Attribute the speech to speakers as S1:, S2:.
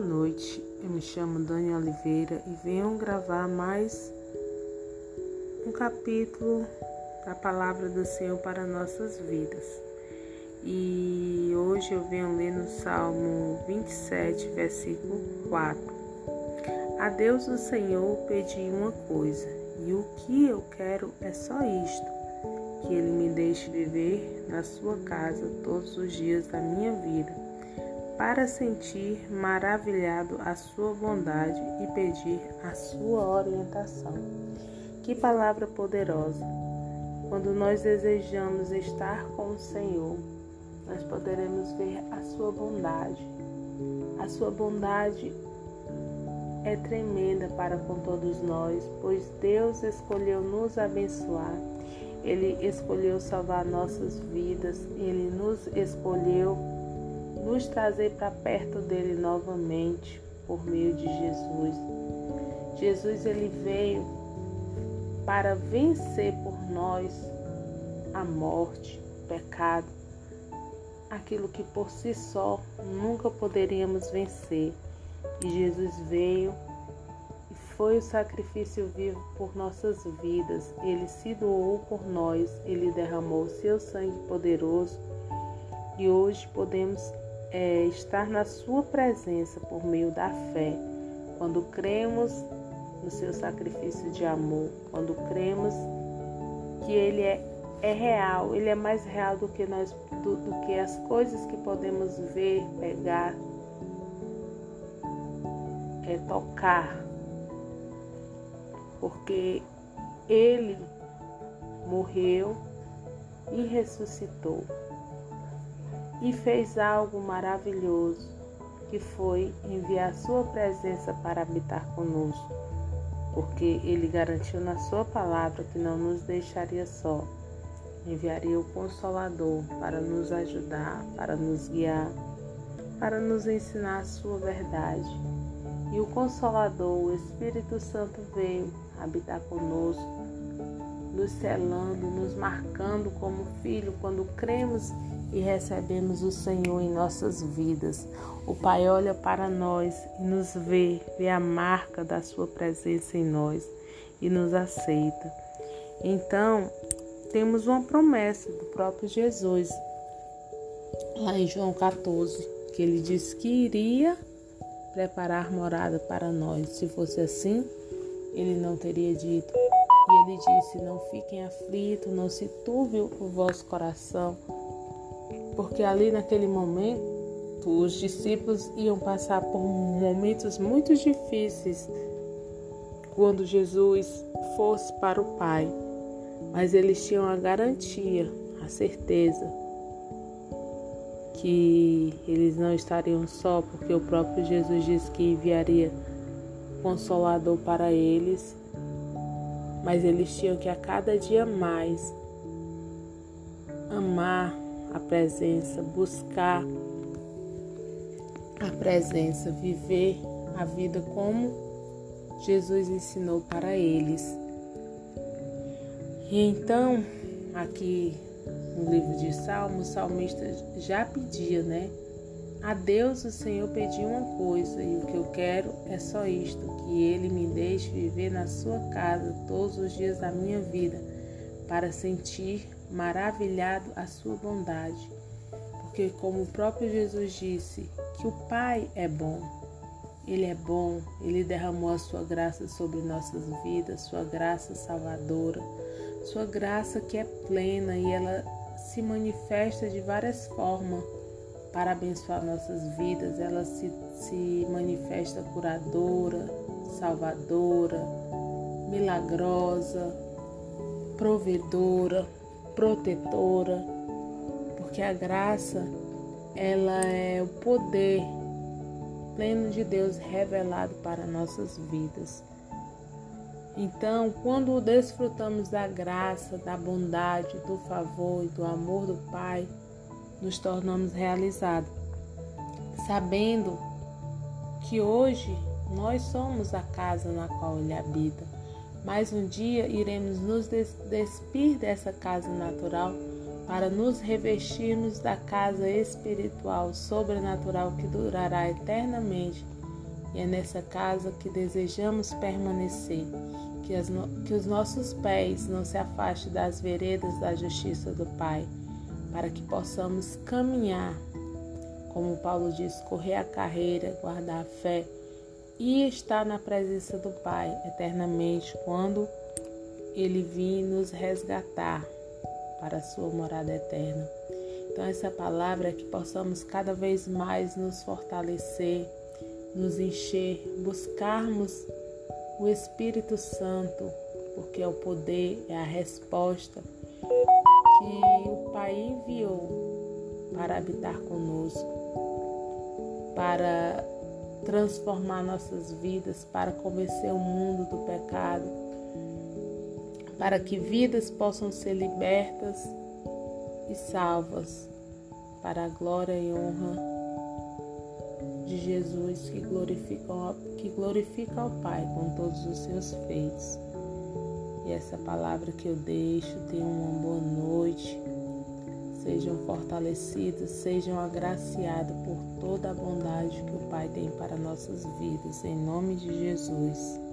S1: noite. Eu me chamo Dani Oliveira e venho gravar mais um capítulo da palavra do Senhor para nossas vidas. E hoje eu venho ler no Salmo 27, versículo 4. A Deus o Senhor pedi uma coisa, e o que eu quero é só isto: que Ele me deixe viver na sua casa todos os dias da minha vida para sentir maravilhado a sua bondade e pedir a sua orientação. Que palavra poderosa! Quando nós desejamos estar com o Senhor, nós poderemos ver a sua bondade. A sua bondade é tremenda para com todos nós, pois Deus escolheu nos abençoar. Ele escolheu salvar nossas vidas, ele nos escolheu nos trazer para perto dele novamente por meio de Jesus. Jesus ele veio para vencer por nós a morte, o pecado, aquilo que por si só nunca poderíamos vencer. E Jesus veio e foi o sacrifício vivo por nossas vidas. Ele se doou por nós, ele derramou seu sangue poderoso e hoje podemos é estar na Sua presença por meio da fé. Quando cremos no Seu sacrifício de amor, quando cremos que Ele é, é real, Ele é mais real do que nós, do, do que as coisas que podemos ver, pegar, é tocar, porque Ele morreu e ressuscitou e fez algo maravilhoso, que foi enviar Sua presença para habitar conosco, porque Ele garantiu na Sua palavra que não nos deixaria só. Enviaria o Consolador para nos ajudar, para nos guiar, para nos ensinar a Sua verdade. E o Consolador, o Espírito Santo, veio habitar conosco, nos selando, nos marcando como filho quando cremos e recebemos o Senhor em nossas vidas. O Pai olha para nós e nos vê, vê a marca da Sua presença em nós e nos aceita. Então, temos uma promessa do próprio Jesus, lá em João 14, que ele disse que iria preparar morada para nós. Se fosse assim, ele não teria dito. E ele disse: Não fiquem aflitos, não se turbe o vosso coração porque ali naquele momento os discípulos iam passar por momentos muito difíceis quando Jesus fosse para o Pai, mas eles tinham a garantia, a certeza que eles não estariam só, porque o próprio Jesus disse que enviaria consolador para eles, mas eles tinham que a cada dia mais amar a presença, buscar a presença, viver a vida como Jesus ensinou para eles. E então, aqui no livro de Salmos, o salmista já pedia, né? A Deus o Senhor pediu uma coisa, e o que eu quero é só isto: que Ele me deixe viver na sua casa todos os dias da minha vida, para sentir maravilhado a sua bondade, porque, como o próprio Jesus disse, que o Pai é bom. Ele é bom, ele derramou a sua graça sobre nossas vidas, sua graça salvadora, sua graça que é plena e ela se manifesta de várias formas para abençoar nossas vidas. Ela se, se manifesta curadora, salvadora, milagrosa, provedora protetora, porque a graça ela é o poder pleno de Deus revelado para nossas vidas. Então, quando desfrutamos da graça, da bondade, do favor e do amor do Pai, nos tornamos realizados, sabendo que hoje nós somos a casa na qual Ele habita mas um dia iremos nos despir dessa casa natural para nos revestirmos da casa espiritual sobrenatural que durará eternamente. E é nessa casa que desejamos permanecer, que, as, que os nossos pés não se afastem das veredas da justiça do Pai, para que possamos caminhar, como Paulo diz, correr a carreira, guardar a fé e estar na presença do Pai eternamente quando Ele vir nos resgatar para a sua morada eterna. Então, essa palavra é que possamos cada vez mais nos fortalecer, nos encher, buscarmos o Espírito Santo, porque é o poder, é a resposta que o Pai enviou para habitar conosco, para transformar nossas vidas, para convencer o mundo do pecado, para que vidas possam ser libertas e salvas para a glória e honra de Jesus que glorifica, que glorifica ao Pai com todos os seus feitos. E essa palavra que eu deixo, tenham uma boa noite, sejam fortalecidos, sejam agraciados por toda a bondade que o Pai tem para nossas vidas, em nome de Jesus.